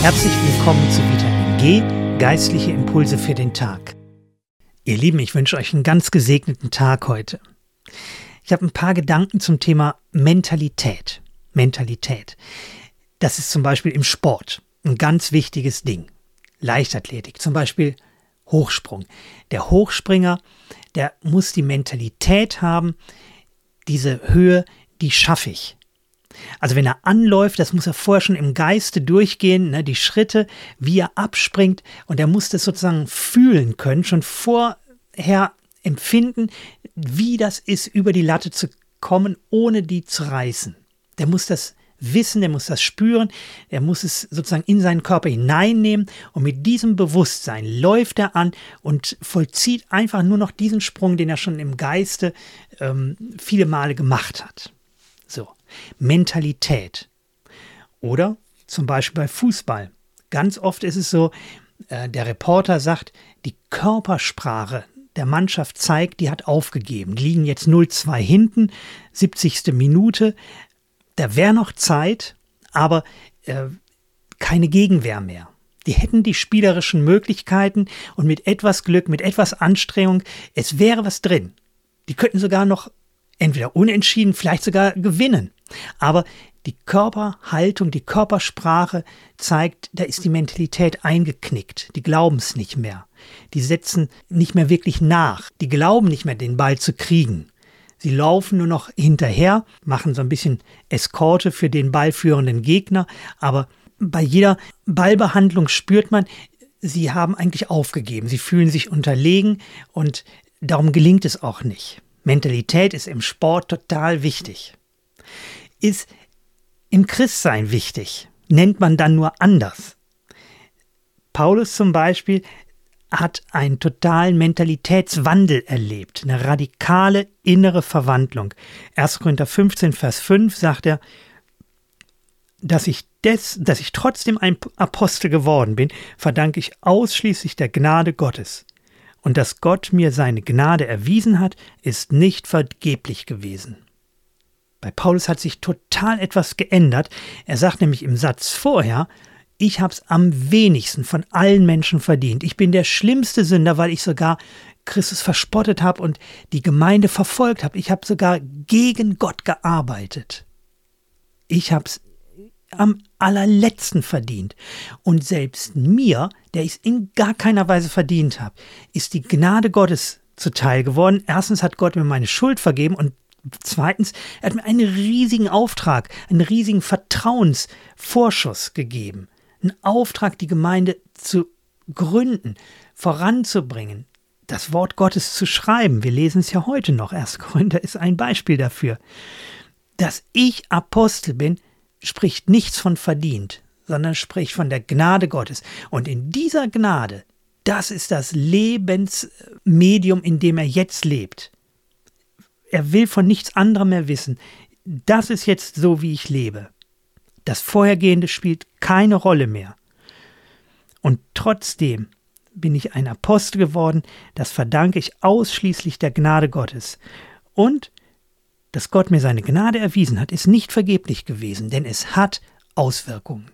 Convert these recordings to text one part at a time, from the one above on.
Herzlich willkommen zu Vitamin G, geistliche Impulse für den Tag. Ihr Lieben, ich wünsche euch einen ganz gesegneten Tag heute. Ich habe ein paar Gedanken zum Thema Mentalität. Mentalität. Das ist zum Beispiel im Sport ein ganz wichtiges Ding. Leichtathletik, zum Beispiel Hochsprung. Der Hochspringer, der muss die Mentalität haben, diese Höhe, die schaffe ich. Also wenn er anläuft, das muss er vorher schon im Geiste durchgehen, ne, die Schritte, wie er abspringt und er muss das sozusagen fühlen können, schon vorher empfinden, wie das ist, über die Latte zu kommen, ohne die zu reißen. Der muss das wissen, der muss das spüren, er muss es sozusagen in seinen Körper hineinnehmen und mit diesem Bewusstsein läuft er an und vollzieht einfach nur noch diesen Sprung, den er schon im Geiste ähm, viele Male gemacht hat. So, Mentalität. Oder zum Beispiel bei Fußball. Ganz oft ist es so, äh, der Reporter sagt, die Körpersprache der Mannschaft zeigt, die hat aufgegeben. Die liegen jetzt 0-2 hinten, 70. Minute. Da wäre noch Zeit, aber äh, keine Gegenwehr mehr. Die hätten die spielerischen Möglichkeiten und mit etwas Glück, mit etwas Anstrengung, es wäre was drin. Die könnten sogar noch entweder unentschieden, vielleicht sogar gewinnen. Aber die Körperhaltung, die Körpersprache zeigt, da ist die Mentalität eingeknickt. Die glauben es nicht mehr. Die setzen nicht mehr wirklich nach. Die glauben nicht mehr, den Ball zu kriegen. Sie laufen nur noch hinterher, machen so ein bisschen Eskorte für den ballführenden Gegner, aber bei jeder Ballbehandlung spürt man, sie haben eigentlich aufgegeben, sie fühlen sich unterlegen und darum gelingt es auch nicht. Mentalität ist im Sport total wichtig. Ist im Christsein wichtig, nennt man dann nur anders. Paulus zum Beispiel hat einen totalen Mentalitätswandel erlebt, eine radikale innere Verwandlung. 1. Korinther 15, Vers 5 sagt er, dass ich, des, dass ich trotzdem ein Apostel geworden bin, verdanke ich ausschließlich der Gnade Gottes. Und dass Gott mir seine Gnade erwiesen hat, ist nicht vergeblich gewesen. Bei Paulus hat sich total etwas geändert. Er sagt nämlich im Satz vorher, ich habe es am wenigsten von allen Menschen verdient. Ich bin der schlimmste Sünder, weil ich sogar Christus verspottet habe und die Gemeinde verfolgt habe. Ich habe sogar gegen Gott gearbeitet. Ich habe es am allerletzten verdient. Und selbst mir, der ich es in gar keiner Weise verdient habe, ist die Gnade Gottes zuteil geworden. Erstens hat Gott mir meine Schuld vergeben und zweitens, er hat mir einen riesigen Auftrag, einen riesigen Vertrauensvorschuss gegeben einen Auftrag, die Gemeinde zu gründen, voranzubringen, das Wort Gottes zu schreiben. Wir lesen es ja heute noch. Erst Korinther ist ein Beispiel dafür. Dass ich Apostel bin, spricht nichts von verdient, sondern spricht von der Gnade Gottes. Und in dieser Gnade, das ist das Lebensmedium, in dem er jetzt lebt. Er will von nichts anderem mehr wissen. Das ist jetzt so, wie ich lebe. Das Vorhergehende spielt keine Rolle mehr. Und trotzdem bin ich ein Apostel geworden, das verdanke ich ausschließlich der Gnade Gottes. Und dass Gott mir seine Gnade erwiesen hat, ist nicht vergeblich gewesen, denn es hat Auswirkungen.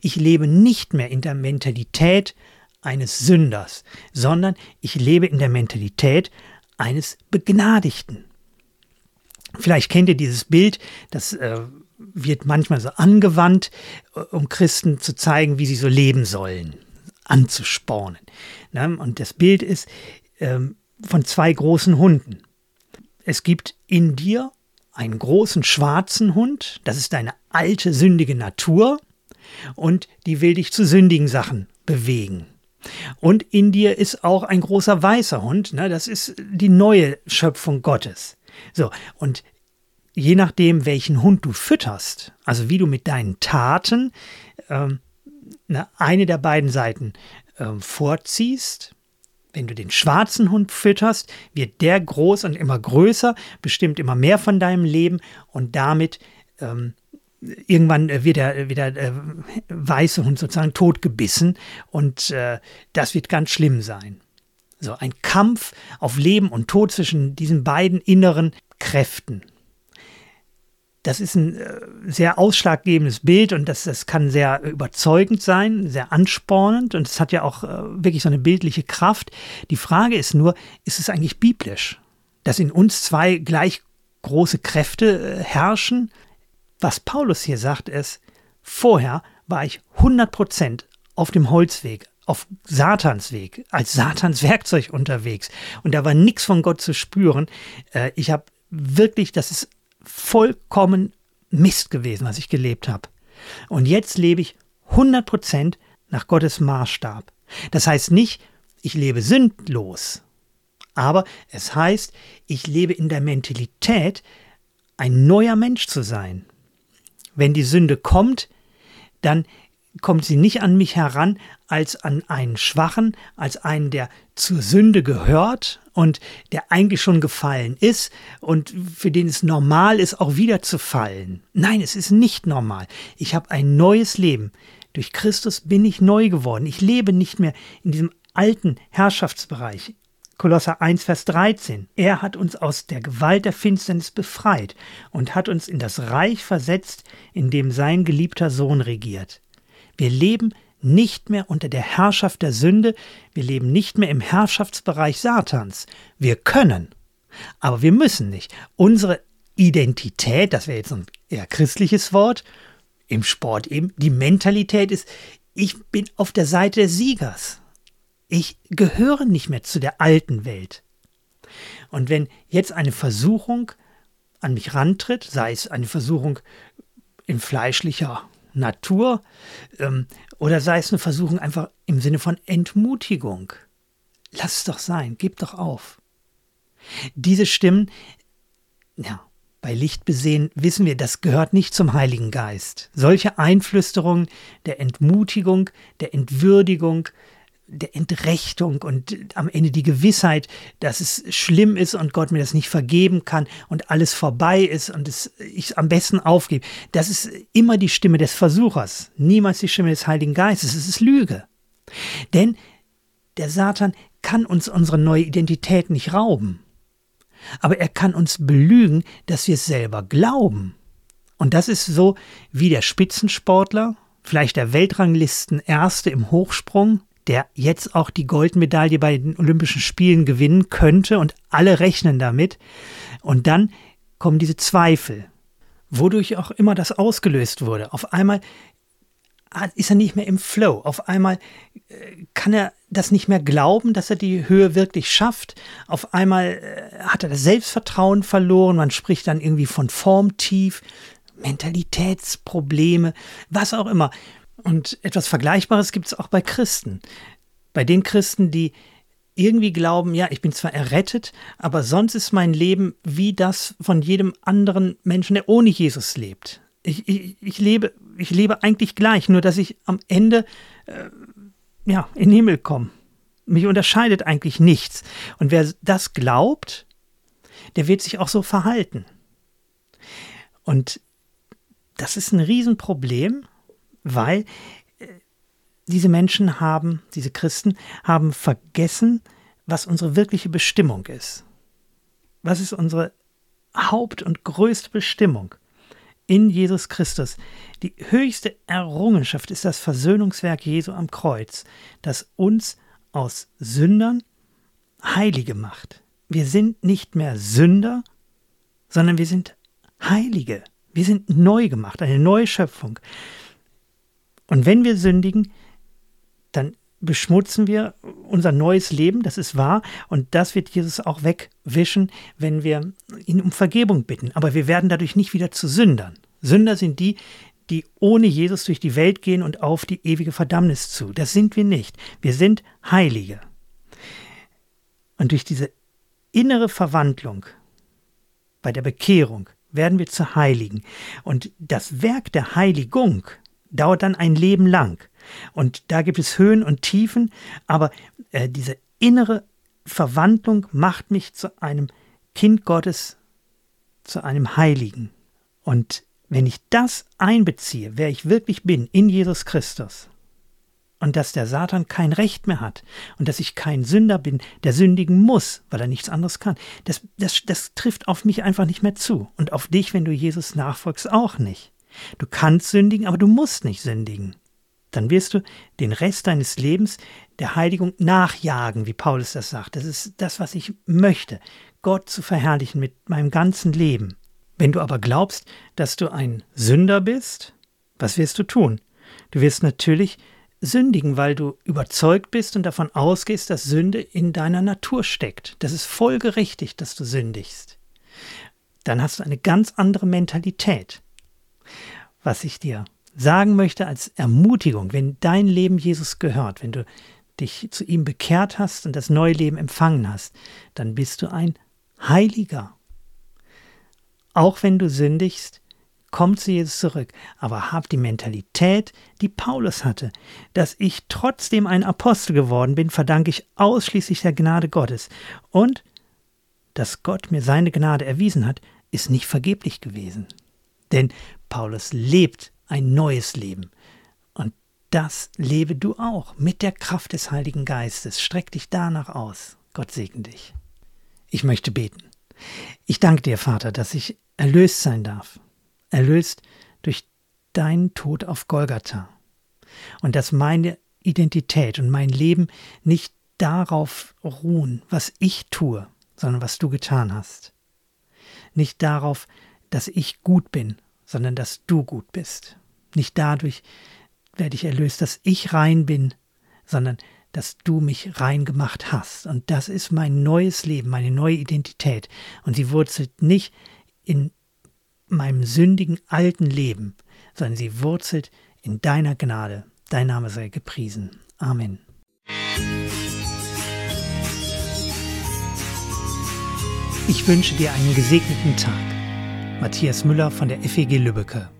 Ich lebe nicht mehr in der Mentalität eines Sünders, sondern ich lebe in der Mentalität eines Begnadigten. Vielleicht kennt ihr dieses Bild, das äh, wird manchmal so angewandt, äh, um Christen zu zeigen, wie sie so leben sollen, anzuspornen. Ne? Und das Bild ist ähm, von zwei großen Hunden. Es gibt in dir einen großen schwarzen Hund, das ist deine alte sündige Natur und die will dich zu sündigen Sachen bewegen. Und in dir ist auch ein großer weißer Hund, ne? das ist die neue Schöpfung Gottes. So, und je nachdem, welchen Hund du fütterst, also wie du mit deinen Taten ähm, eine der beiden Seiten ähm, vorziehst, wenn du den schwarzen Hund fütterst, wird der groß und immer größer, bestimmt immer mehr von deinem Leben und damit ähm, irgendwann wird der, wird der äh, weiße Hund sozusagen totgebissen und äh, das wird ganz schlimm sein. So ein Kampf auf Leben und Tod zwischen diesen beiden inneren Kräften. das ist ein äh, sehr ausschlaggebendes Bild und das, das kann sehr überzeugend sein, sehr anspornend und es hat ja auch äh, wirklich so eine bildliche Kraft. Die Frage ist nur, ist es eigentlich biblisch, dass in uns zwei gleich große Kräfte äh, herrschen? Was Paulus hier sagt ist, vorher war ich 100% auf dem Holzweg, auf Satans Weg, als Satans Werkzeug unterwegs und da war nichts von Gott zu spüren. Ich habe wirklich, das ist vollkommen Mist gewesen, was ich gelebt habe. Und jetzt lebe ich 100% nach Gottes Maßstab. Das heißt nicht, ich lebe sündlos, aber es heißt, ich lebe in der Mentalität, ein neuer Mensch zu sein. Wenn die Sünde kommt, dann kommt sie nicht an mich heran als an einen Schwachen, als einen, der zur Sünde gehört und der eigentlich schon gefallen ist und für den es normal ist, auch wieder zu fallen. Nein, es ist nicht normal. Ich habe ein neues Leben. Durch Christus bin ich neu geworden. Ich lebe nicht mehr in diesem alten Herrschaftsbereich. Kolosser 1, Vers 13. Er hat uns aus der Gewalt der Finsternis befreit und hat uns in das Reich versetzt, in dem sein geliebter Sohn regiert. Wir leben nicht mehr unter der Herrschaft der Sünde, wir leben nicht mehr im Herrschaftsbereich Satans. Wir können, aber wir müssen nicht. Unsere Identität, das wäre jetzt ein eher christliches Wort, im Sport eben, die Mentalität ist, ich bin auf der Seite des Siegers. Ich gehöre nicht mehr zu der alten Welt. Und wenn jetzt eine Versuchung an mich rantritt, sei es eine Versuchung in fleischlicher Natur ähm, oder sei es eine Versuchung einfach im Sinne von Entmutigung. Lass es doch sein, gib doch auf. Diese Stimmen, ja, bei Licht besehen wissen wir, das gehört nicht zum Heiligen Geist. Solche Einflüsterungen der Entmutigung, der Entwürdigung, der Entrechtung und am Ende die Gewissheit, dass es schlimm ist und Gott mir das nicht vergeben kann und alles vorbei ist und es, ich am besten aufgebe. Das ist immer die Stimme des Versuchers, niemals die Stimme des Heiligen Geistes. Es ist Lüge. Denn der Satan kann uns unsere neue Identität nicht rauben. Aber er kann uns belügen, dass wir es selber glauben. Und das ist so wie der Spitzensportler, vielleicht der Weltranglisten Erste im Hochsprung, der jetzt auch die Goldmedaille bei den Olympischen Spielen gewinnen könnte und alle rechnen damit. Und dann kommen diese Zweifel, wodurch auch immer das ausgelöst wurde. Auf einmal ist er nicht mehr im Flow. Auf einmal äh, kann er das nicht mehr glauben, dass er die Höhe wirklich schafft. Auf einmal äh, hat er das Selbstvertrauen verloren. Man spricht dann irgendwie von Formtief, Mentalitätsprobleme, was auch immer. Und etwas Vergleichbares gibt es auch bei Christen. Bei den Christen, die irgendwie glauben, ja, ich bin zwar errettet, aber sonst ist mein Leben wie das von jedem anderen Menschen, der ohne Jesus lebt. Ich, ich, ich lebe, ich lebe eigentlich gleich, nur dass ich am Ende äh, ja, in den Himmel komme. Mich unterscheidet eigentlich nichts. Und wer das glaubt, der wird sich auch so verhalten. Und das ist ein Riesenproblem, weil äh, diese Menschen haben, diese Christen haben vergessen, was unsere wirkliche Bestimmung ist. Was ist unsere Haupt- und größte Bestimmung? In Jesus Christus. Die höchste Errungenschaft ist das Versöhnungswerk Jesu am Kreuz, das uns aus Sündern Heilige macht. Wir sind nicht mehr Sünder, sondern wir sind Heilige. Wir sind neu gemacht, eine neue Schöpfung. Und wenn wir sündigen, dann beschmutzen wir unser neues Leben, das ist wahr, und das wird Jesus auch wegwischen, wenn wir ihn um Vergebung bitten. Aber wir werden dadurch nicht wieder zu Sündern. Sünder sind die, die ohne Jesus durch die Welt gehen und auf die ewige Verdammnis zu. Das sind wir nicht. Wir sind Heilige. Und durch diese innere Verwandlung bei der Bekehrung werden wir zu Heiligen. Und das Werk der Heiligung, dauert dann ein Leben lang. Und da gibt es Höhen und Tiefen, aber äh, diese innere Verwandlung macht mich zu einem Kind Gottes, zu einem Heiligen. Und wenn ich das einbeziehe, wer ich wirklich bin in Jesus Christus, und dass der Satan kein Recht mehr hat und dass ich kein Sünder bin, der sündigen muss, weil er nichts anderes kann, das, das, das trifft auf mich einfach nicht mehr zu und auf dich, wenn du Jesus nachfolgst, auch nicht. Du kannst sündigen, aber du musst nicht sündigen. Dann wirst du den Rest deines Lebens der Heiligung nachjagen, wie Paulus das sagt. Das ist das, was ich möchte, Gott zu verherrlichen mit meinem ganzen Leben. Wenn du aber glaubst, dass du ein Sünder bist, was wirst du tun? Du wirst natürlich sündigen, weil du überzeugt bist und davon ausgehst, dass Sünde in deiner Natur steckt. Das ist folgerichtig, dass du sündigst. Dann hast du eine ganz andere Mentalität. Was ich dir sagen möchte als Ermutigung, wenn dein Leben Jesus gehört, wenn du dich zu ihm bekehrt hast und das neue Leben empfangen hast, dann bist du ein Heiliger. Auch wenn du sündigst, komm zu Jesus zurück, aber hab die Mentalität, die Paulus hatte. Dass ich trotzdem ein Apostel geworden bin, verdanke ich ausschließlich der Gnade Gottes. Und dass Gott mir seine Gnade erwiesen hat, ist nicht vergeblich gewesen. Denn Paulus lebt ein neues Leben. Und das lebe du auch mit der Kraft des Heiligen Geistes. Streck dich danach aus. Gott segne dich. Ich möchte beten. Ich danke dir, Vater, dass ich erlöst sein darf erlöst durch deinen Tod auf Golgatha. Und dass meine Identität und mein Leben nicht darauf ruhen, was ich tue, sondern was du getan hast. Nicht darauf, dass ich gut bin, sondern dass du gut bist. Nicht dadurch werde ich erlöst, dass ich rein bin, sondern dass du mich rein gemacht hast. Und das ist mein neues Leben, meine neue Identität. Und sie wurzelt nicht in meinem sündigen alten Leben, sondern sie wurzelt in deiner Gnade. Dein Name sei gepriesen. Amen. Ich wünsche dir einen gesegneten Tag. Matthias Müller von der FEG Lübbecke.